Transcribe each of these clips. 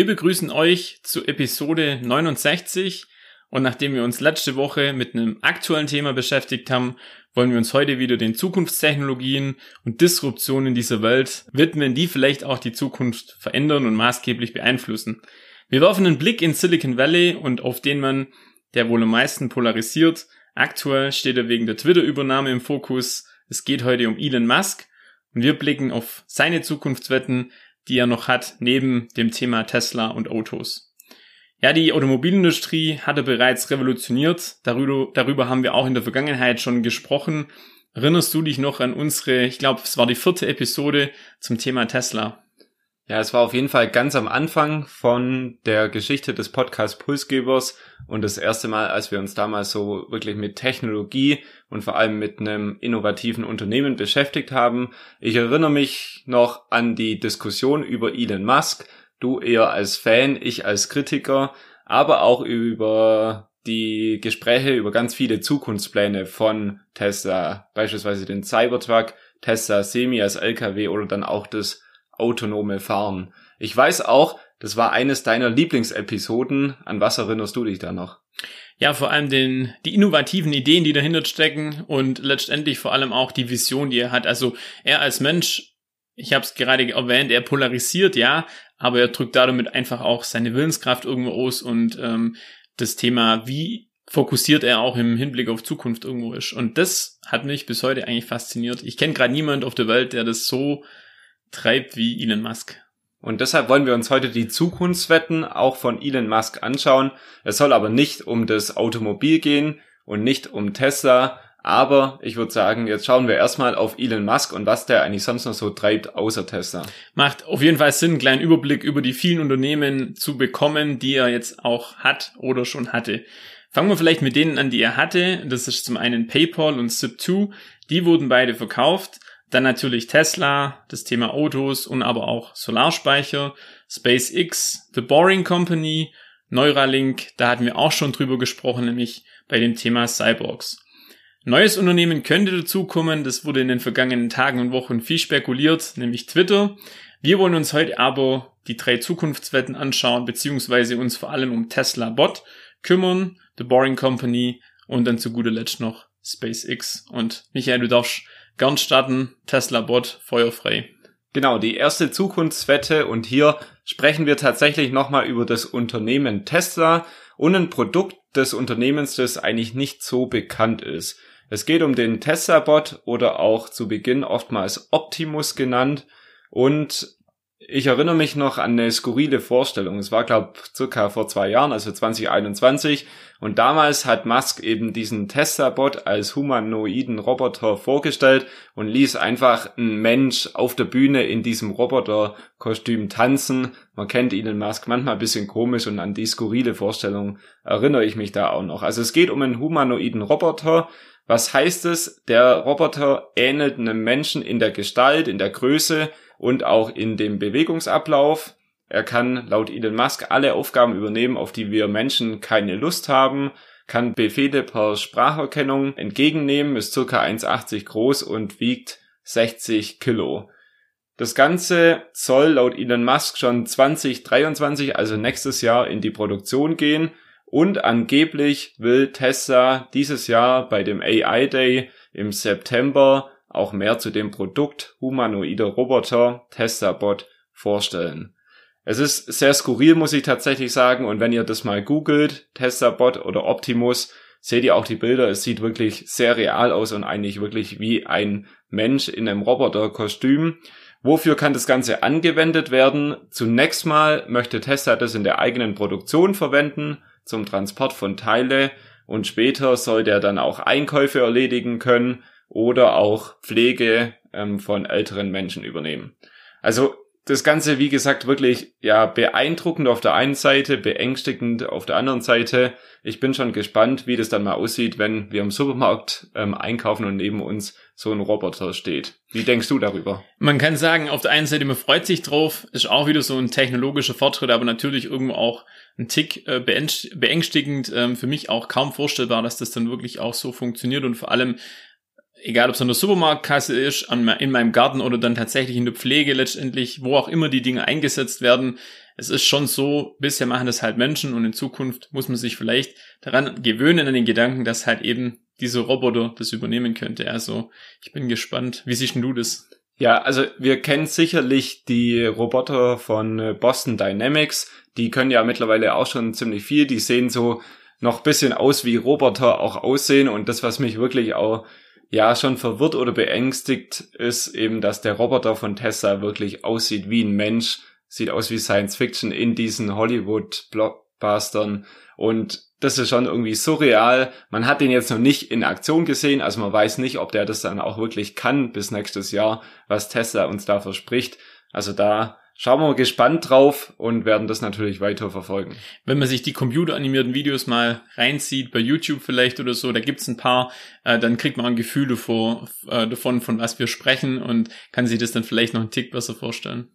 Wir begrüßen euch zu Episode 69 und nachdem wir uns letzte Woche mit einem aktuellen Thema beschäftigt haben, wollen wir uns heute wieder den Zukunftstechnologien und Disruptionen dieser Welt widmen, die vielleicht auch die Zukunft verändern und maßgeblich beeinflussen. Wir werfen einen Blick in Silicon Valley und auf den man, der wohl am meisten polarisiert. Aktuell steht er wegen der Twitter-Übernahme im Fokus. Es geht heute um Elon Musk und wir blicken auf seine Zukunftswetten, die er noch hat, neben dem Thema Tesla und Autos. Ja, die Automobilindustrie hatte bereits revolutioniert. Darüber, darüber haben wir auch in der Vergangenheit schon gesprochen. Erinnerst du dich noch an unsere, ich glaube, es war die vierte Episode zum Thema Tesla? Ja, es war auf jeden Fall ganz am Anfang von der Geschichte des Podcast Pulsgebers und das erste Mal, als wir uns damals so wirklich mit Technologie und vor allem mit einem innovativen Unternehmen beschäftigt haben. Ich erinnere mich noch an die Diskussion über Elon Musk, Du eher als Fan, ich als Kritiker, aber auch über die Gespräche über ganz viele Zukunftspläne von Tesla, beispielsweise den Cybertruck, Tesla Semi als LKW oder dann auch das autonome Fahren. Ich weiß auch, das war eines deiner Lieblingsepisoden. An was erinnerst du dich da noch? Ja, vor allem den, die innovativen Ideen, die dahinter stecken und letztendlich vor allem auch die Vision, die er hat. Also er als Mensch, ich habe es gerade erwähnt, er polarisiert, ja, aber er drückt damit einfach auch seine Willenskraft irgendwo aus und ähm, das Thema, wie fokussiert er auch im Hinblick auf Zukunft irgendwo ist. Und das hat mich bis heute eigentlich fasziniert. Ich kenne gerade niemand auf der Welt, der das so treibt wie Elon Musk. Und deshalb wollen wir uns heute die Zukunftswetten auch von Elon Musk anschauen. Es soll aber nicht um das Automobil gehen und nicht um Tesla, aber ich würde sagen, jetzt schauen wir erstmal auf Elon Musk und was der eigentlich sonst noch so treibt, außer Tesla. Macht auf jeden Fall Sinn, einen kleinen Überblick über die vielen Unternehmen zu bekommen, die er jetzt auch hat oder schon hatte. Fangen wir vielleicht mit denen an, die er hatte. Das ist zum einen PayPal und Zip2. Die wurden beide verkauft. Dann natürlich Tesla, das Thema Autos und aber auch Solarspeicher, SpaceX, The Boring Company, Neuralink, da hatten wir auch schon drüber gesprochen, nämlich bei dem Thema Cyborgs. Neues Unternehmen könnte dazukommen, das wurde in den vergangenen Tagen und Wochen viel spekuliert, nämlich Twitter. Wir wollen uns heute aber die drei Zukunftswetten anschauen, beziehungsweise uns vor allem um Tesla Bot kümmern, The Boring Company und dann zu guter Letzt noch SpaceX. Und Michael, du darfst gern starten, Tesla Bot, feuerfrei. Genau, die erste Zukunftswette und hier sprechen wir tatsächlich nochmal über das Unternehmen Tesla und ein Produkt des Unternehmens, das eigentlich nicht so bekannt ist. Es geht um den Tesla-Bot oder auch zu Beginn oftmals Optimus genannt. Und ich erinnere mich noch an eine skurrile Vorstellung. Es war, glaube circa vor zwei Jahren, also 2021. Und damals hat Musk eben diesen Tesla-Bot als humanoiden Roboter vorgestellt und ließ einfach einen Mensch auf der Bühne in diesem Roboterkostüm tanzen. Man kennt Elon Musk manchmal ein bisschen komisch und an die skurrile Vorstellung erinnere ich mich da auch noch. Also es geht um einen humanoiden Roboter, was heißt es? Der Roboter ähnelt einem Menschen in der Gestalt, in der Größe und auch in dem Bewegungsablauf. Er kann laut Elon Musk alle Aufgaben übernehmen, auf die wir Menschen keine Lust haben, kann Befehle per Spracherkennung entgegennehmen, ist circa 1,80 groß und wiegt 60 Kilo. Das Ganze soll laut Elon Musk schon 2023, also nächstes Jahr, in die Produktion gehen und angeblich will Tesla dieses Jahr bei dem AI Day im September auch mehr zu dem Produkt humanoider Roboter Tesla Bot vorstellen. Es ist sehr skurril, muss ich tatsächlich sagen, und wenn ihr das mal googelt, Tesla Bot oder Optimus, seht ihr auch die Bilder, es sieht wirklich sehr real aus und eigentlich wirklich wie ein Mensch in einem Roboterkostüm. Wofür kann das Ganze angewendet werden? Zunächst mal möchte Tesla das in der eigenen Produktion verwenden, zum Transport von Teile und später soll der dann auch Einkäufe erledigen können oder auch Pflege ähm, von älteren Menschen übernehmen. Also das Ganze, wie gesagt, wirklich ja beeindruckend auf der einen Seite, beängstigend auf der anderen Seite. Ich bin schon gespannt, wie das dann mal aussieht, wenn wir im Supermarkt ähm, einkaufen und neben uns so ein Roboter steht. Wie denkst du darüber? Man kann sagen, auf der einen Seite, man freut sich drauf, ist auch wieder so ein technologischer Fortschritt, aber natürlich irgendwo auch ein Tick äh, beängstigend. Ähm, für mich auch kaum vorstellbar, dass das dann wirklich auch so funktioniert und vor allem egal ob es an der Supermarktkasse ist, an, in meinem Garten oder dann tatsächlich in der Pflege letztendlich, wo auch immer die Dinge eingesetzt werden. Es ist schon so, bisher machen das halt Menschen und in Zukunft muss man sich vielleicht daran gewöhnen an den Gedanken, dass halt eben diese Roboter das übernehmen könnte. Also ich bin gespannt. Wie siehst du das? Ja, also wir kennen sicherlich die Roboter von äh, Boston Dynamics. Die können ja mittlerweile auch schon ziemlich viel. Die sehen so noch bisschen aus wie Roboter auch aussehen und das, was mich wirklich auch ja schon verwirrt oder beängstigt ist eben, dass der Roboter von Tesla wirklich aussieht wie ein Mensch, sieht aus wie Science Fiction in diesen Hollywood Blockbustern und das ist schon irgendwie surreal. Man hat den jetzt noch nicht in Aktion gesehen, also man weiß nicht, ob der das dann auch wirklich kann bis nächstes Jahr, was Tesla uns da verspricht. Also da schauen wir mal gespannt drauf und werden das natürlich weiter verfolgen. Wenn man sich die computeranimierten Videos mal reinzieht, bei YouTube vielleicht oder so, da gibt's ein paar, äh, dann kriegt man ein Gefühl davor, äh, davon, von was wir sprechen und kann sich das dann vielleicht noch einen Tick besser vorstellen.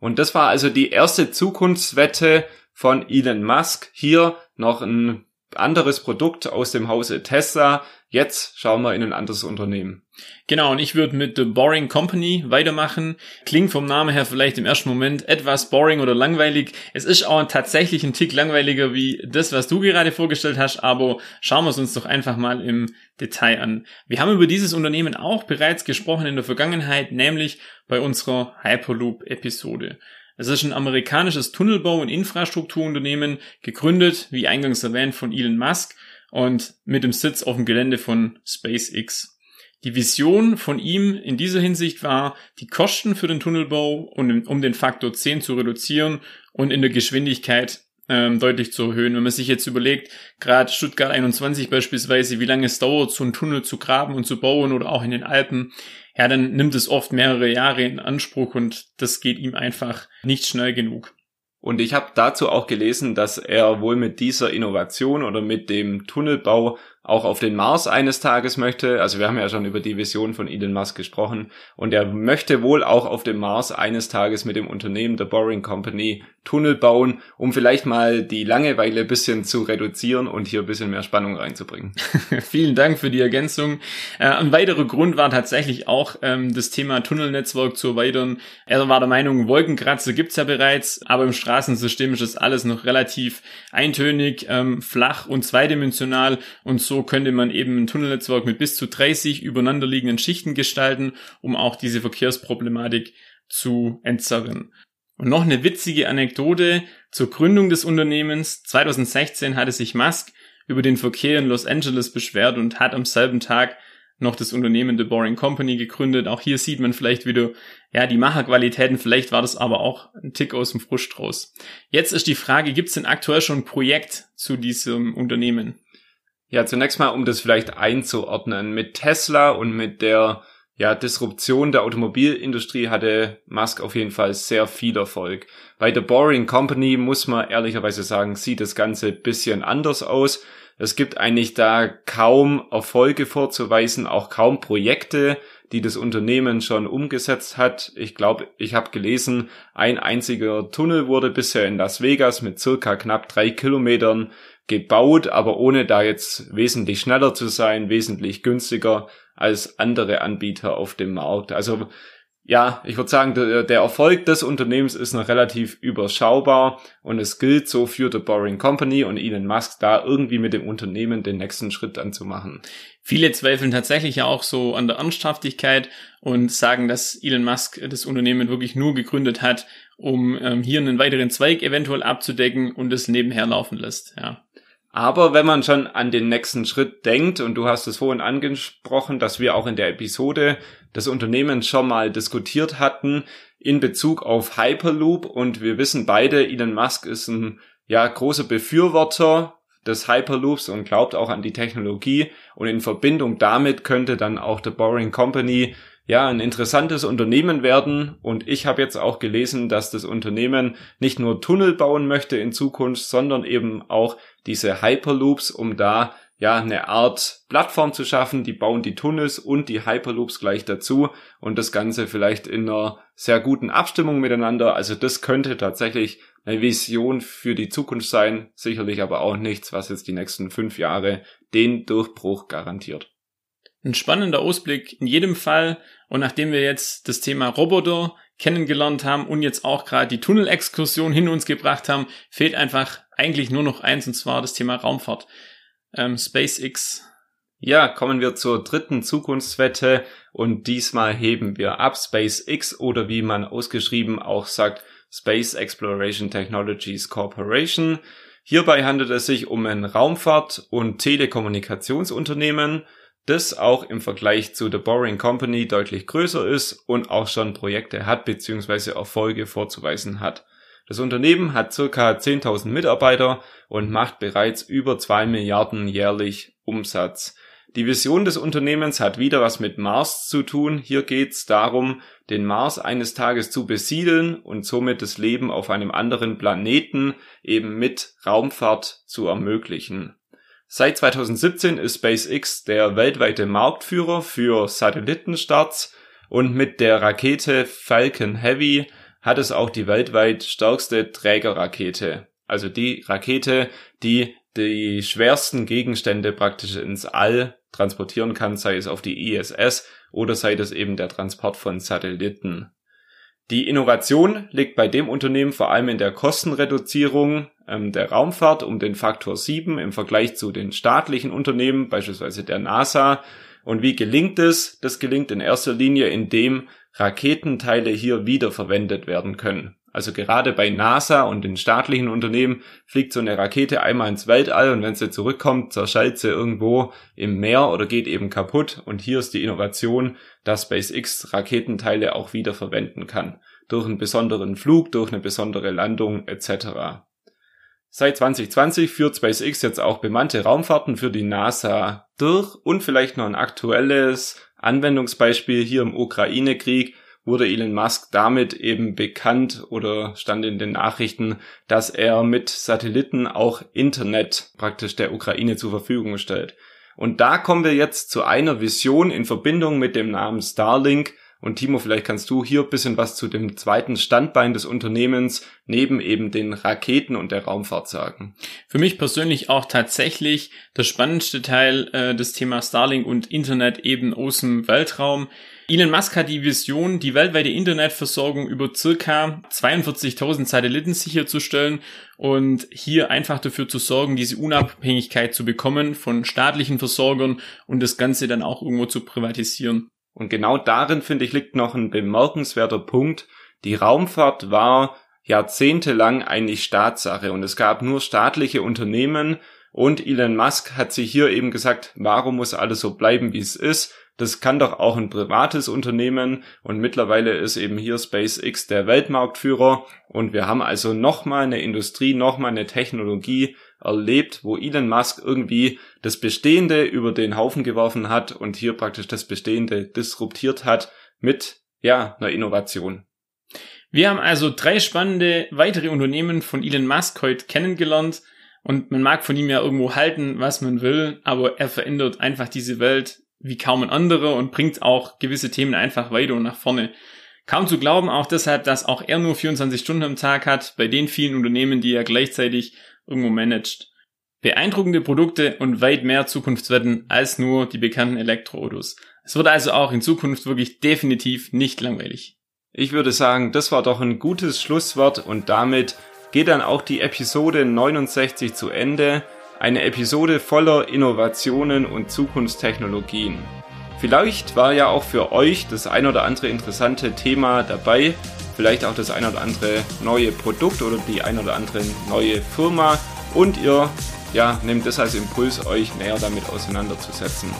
Und das war also die erste Zukunftswette von Elon Musk. Hier noch ein anderes Produkt aus dem Hause Tesla. Jetzt schauen wir in ein anderes Unternehmen. Genau, und ich würde mit The Boring Company weitermachen. Klingt vom Namen her vielleicht im ersten Moment etwas boring oder langweilig. Es ist auch tatsächlich ein Tick langweiliger wie das, was du gerade vorgestellt hast, aber schauen wir es uns doch einfach mal im Detail an. Wir haben über dieses Unternehmen auch bereits gesprochen in der Vergangenheit, nämlich bei unserer Hyperloop-Episode. Es ist ein amerikanisches Tunnelbau- und Infrastrukturunternehmen, gegründet, wie eingangs erwähnt, von Elon Musk und mit dem Sitz auf dem Gelände von SpaceX. Die Vision von ihm in dieser Hinsicht war, die Kosten für den Tunnelbau um den Faktor 10 zu reduzieren und in der Geschwindigkeit ähm, deutlich zu erhöhen. Wenn man sich jetzt überlegt, gerade Stuttgart 21 beispielsweise, wie lange es dauert, so einen Tunnel zu graben und zu bauen oder auch in den Alpen, ja, dann nimmt es oft mehrere Jahre in Anspruch und das geht ihm einfach nicht schnell genug. Und ich habe dazu auch gelesen, dass er wohl mit dieser Innovation oder mit dem Tunnelbau auch auf den Mars eines Tages möchte. Also wir haben ja schon über die Vision von Elon Musk gesprochen. Und er möchte wohl auch auf dem Mars eines Tages mit dem Unternehmen The Boring Company Tunnel bauen, um vielleicht mal die Langeweile bisschen zu reduzieren und hier bisschen mehr Spannung reinzubringen. Vielen Dank für die Ergänzung. Äh, ein weiterer Grund war tatsächlich auch ähm, das Thema Tunnelnetzwerk zu erweitern. Er war der Meinung, Wolkenkratzer gibt's ja bereits, aber im Straßensystem ist das alles noch relativ eintönig, ähm, flach und zweidimensional und so könnte man eben ein Tunnelnetzwerk mit bis zu 30 übereinanderliegenden Schichten gestalten, um auch diese Verkehrsproblematik zu entzerren. Und noch eine witzige Anekdote zur Gründung des Unternehmens. 2016 hatte sich Musk über den Verkehr in Los Angeles beschwert und hat am selben Tag noch das Unternehmen The Boring Company gegründet. Auch hier sieht man vielleicht wieder, ja, die Macherqualitäten. Vielleicht war das aber auch ein Tick aus dem Frust raus. Jetzt ist die Frage, gibt es denn aktuell schon ein Projekt zu diesem Unternehmen? Ja, zunächst mal, um das vielleicht einzuordnen. Mit Tesla und mit der ja, Disruption der Automobilindustrie hatte Musk auf jeden Fall sehr viel Erfolg. Bei The Boring Company muss man ehrlicherweise sagen, sieht das Ganze bisschen anders aus. Es gibt eigentlich da kaum Erfolge vorzuweisen, auch kaum Projekte, die das Unternehmen schon umgesetzt hat. Ich glaube, ich habe gelesen, ein einziger Tunnel wurde bisher in Las Vegas mit circa knapp drei Kilometern gebaut, aber ohne da jetzt wesentlich schneller zu sein, wesentlich günstiger als andere Anbieter auf dem Markt. Also ja, ich würde sagen, der, Erfolg des Unternehmens ist noch relativ überschaubar und es gilt so für The Boring Company und Elon Musk da irgendwie mit dem Unternehmen den nächsten Schritt anzumachen. Viele zweifeln tatsächlich ja auch so an der Ernsthaftigkeit und sagen, dass Elon Musk das Unternehmen wirklich nur gegründet hat, um ähm, hier einen weiteren Zweig eventuell abzudecken und es nebenher laufen lässt. Ja. Aber wenn man schon an den nächsten Schritt denkt, und du hast es vorhin angesprochen, dass wir auch in der Episode des Unternehmens schon mal diskutiert hatten in Bezug auf Hyperloop und wir wissen beide, Elon Musk ist ein ja großer Befürworter des Hyperloops und glaubt auch an die Technologie und in Verbindung damit könnte dann auch The Boring Company ja, ein interessantes Unternehmen werden. Und ich habe jetzt auch gelesen, dass das Unternehmen nicht nur Tunnel bauen möchte in Zukunft, sondern eben auch diese Hyperloops, um da ja eine Art Plattform zu schaffen. Die bauen die Tunnels und die Hyperloops gleich dazu und das Ganze vielleicht in einer sehr guten Abstimmung miteinander. Also das könnte tatsächlich eine Vision für die Zukunft sein, sicherlich aber auch nichts, was jetzt die nächsten fünf Jahre den Durchbruch garantiert. Ein spannender Ausblick in jedem Fall. Und nachdem wir jetzt das Thema Roboter kennengelernt haben und jetzt auch gerade die Tunnelexkursion hin uns gebracht haben, fehlt einfach eigentlich nur noch eins, und zwar das Thema Raumfahrt. Ähm, SpaceX. Ja, kommen wir zur dritten Zukunftswette und diesmal heben wir ab SpaceX oder wie man ausgeschrieben auch sagt, Space Exploration Technologies Corporation. Hierbei handelt es sich um ein Raumfahrt- und Telekommunikationsunternehmen, das auch im Vergleich zu The Boring Company deutlich größer ist und auch schon Projekte hat bzw. Erfolge vorzuweisen hat. Das Unternehmen hat circa 10.000 Mitarbeiter und macht bereits über 2 Milliarden jährlich Umsatz. Die Vision des Unternehmens hat wieder was mit Mars zu tun. Hier geht es darum, den Mars eines Tages zu besiedeln und somit das Leben auf einem anderen Planeten eben mit Raumfahrt zu ermöglichen. Seit 2017 ist SpaceX der weltweite Marktführer für Satellitenstarts und mit der Rakete Falcon Heavy hat es auch die weltweit stärkste Trägerrakete. Also die Rakete, die die schwersten Gegenstände praktisch ins All transportieren kann, sei es auf die ISS oder sei es eben der Transport von Satelliten. Die Innovation liegt bei dem Unternehmen vor allem in der Kostenreduzierung ähm, der Raumfahrt um den Faktor 7 im Vergleich zu den staatlichen Unternehmen, beispielsweise der NASA. Und wie gelingt es? Das gelingt in erster Linie, indem Raketenteile hier wiederverwendet werden können. Also gerade bei NASA und den staatlichen Unternehmen fliegt so eine Rakete einmal ins Weltall und wenn sie zurückkommt, zerschellt sie irgendwo im Meer oder geht eben kaputt. Und hier ist die Innovation, dass SpaceX Raketenteile auch wiederverwenden kann. Durch einen besonderen Flug, durch eine besondere Landung etc. Seit 2020 führt SpaceX jetzt auch bemannte Raumfahrten für die NASA durch und vielleicht noch ein aktuelles Anwendungsbeispiel hier im Ukraine-Krieg wurde Elon Musk damit eben bekannt oder stand in den Nachrichten, dass er mit Satelliten auch Internet praktisch der Ukraine zur Verfügung stellt. Und da kommen wir jetzt zu einer Vision in Verbindung mit dem Namen Starlink, und Timo, vielleicht kannst du hier bisschen was zu dem zweiten Standbein des Unternehmens neben eben den Raketen und der Raumfahrt sagen. Für mich persönlich auch tatsächlich das spannendste Teil äh, des Thema Starlink und Internet eben aus dem Weltraum. Elon Musk hat die Vision, die weltweite Internetversorgung über circa 42.000 Satelliten sicherzustellen und hier einfach dafür zu sorgen, diese Unabhängigkeit zu bekommen von staatlichen Versorgern und das Ganze dann auch irgendwo zu privatisieren. Und genau darin, finde ich, liegt noch ein bemerkenswerter Punkt. Die Raumfahrt war jahrzehntelang eigentlich Staatssache und es gab nur staatliche Unternehmen und Elon Musk hat sich hier eben gesagt, warum muss alles so bleiben, wie es ist? Das kann doch auch ein privates Unternehmen und mittlerweile ist eben hier SpaceX der Weltmarktführer und wir haben also nochmal eine Industrie, nochmal eine Technologie, erlebt, wo Elon Musk irgendwie das Bestehende über den Haufen geworfen hat und hier praktisch das Bestehende disruptiert hat mit, ja, einer Innovation. Wir haben also drei spannende weitere Unternehmen von Elon Musk heute kennengelernt und man mag von ihm ja irgendwo halten, was man will, aber er verändert einfach diese Welt wie kaum ein anderer und bringt auch gewisse Themen einfach weiter und nach vorne. Kaum zu glauben auch deshalb, dass auch er nur 24 Stunden am Tag hat, bei den vielen Unternehmen, die er gleichzeitig irgendwo managt. Beeindruckende Produkte und weit mehr Zukunftswetten als nur die bekannten Elektroautos. Es wird also auch in Zukunft wirklich definitiv nicht langweilig. Ich würde sagen, das war doch ein gutes Schlusswort und damit geht dann auch die Episode 69 zu Ende. Eine Episode voller Innovationen und Zukunftstechnologien. Vielleicht war ja auch für euch das ein oder andere interessante Thema dabei, vielleicht auch das ein oder andere neue Produkt oder die ein oder andere neue Firma und ihr ja, nehmt das als Impuls, euch näher damit auseinanderzusetzen.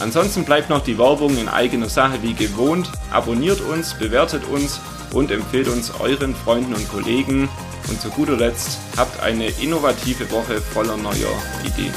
Ansonsten bleibt noch die Werbung in eigener Sache wie gewohnt. Abonniert uns, bewertet uns und empfehlt uns euren Freunden und Kollegen. Und zu guter Letzt habt eine innovative Woche voller neuer Ideen.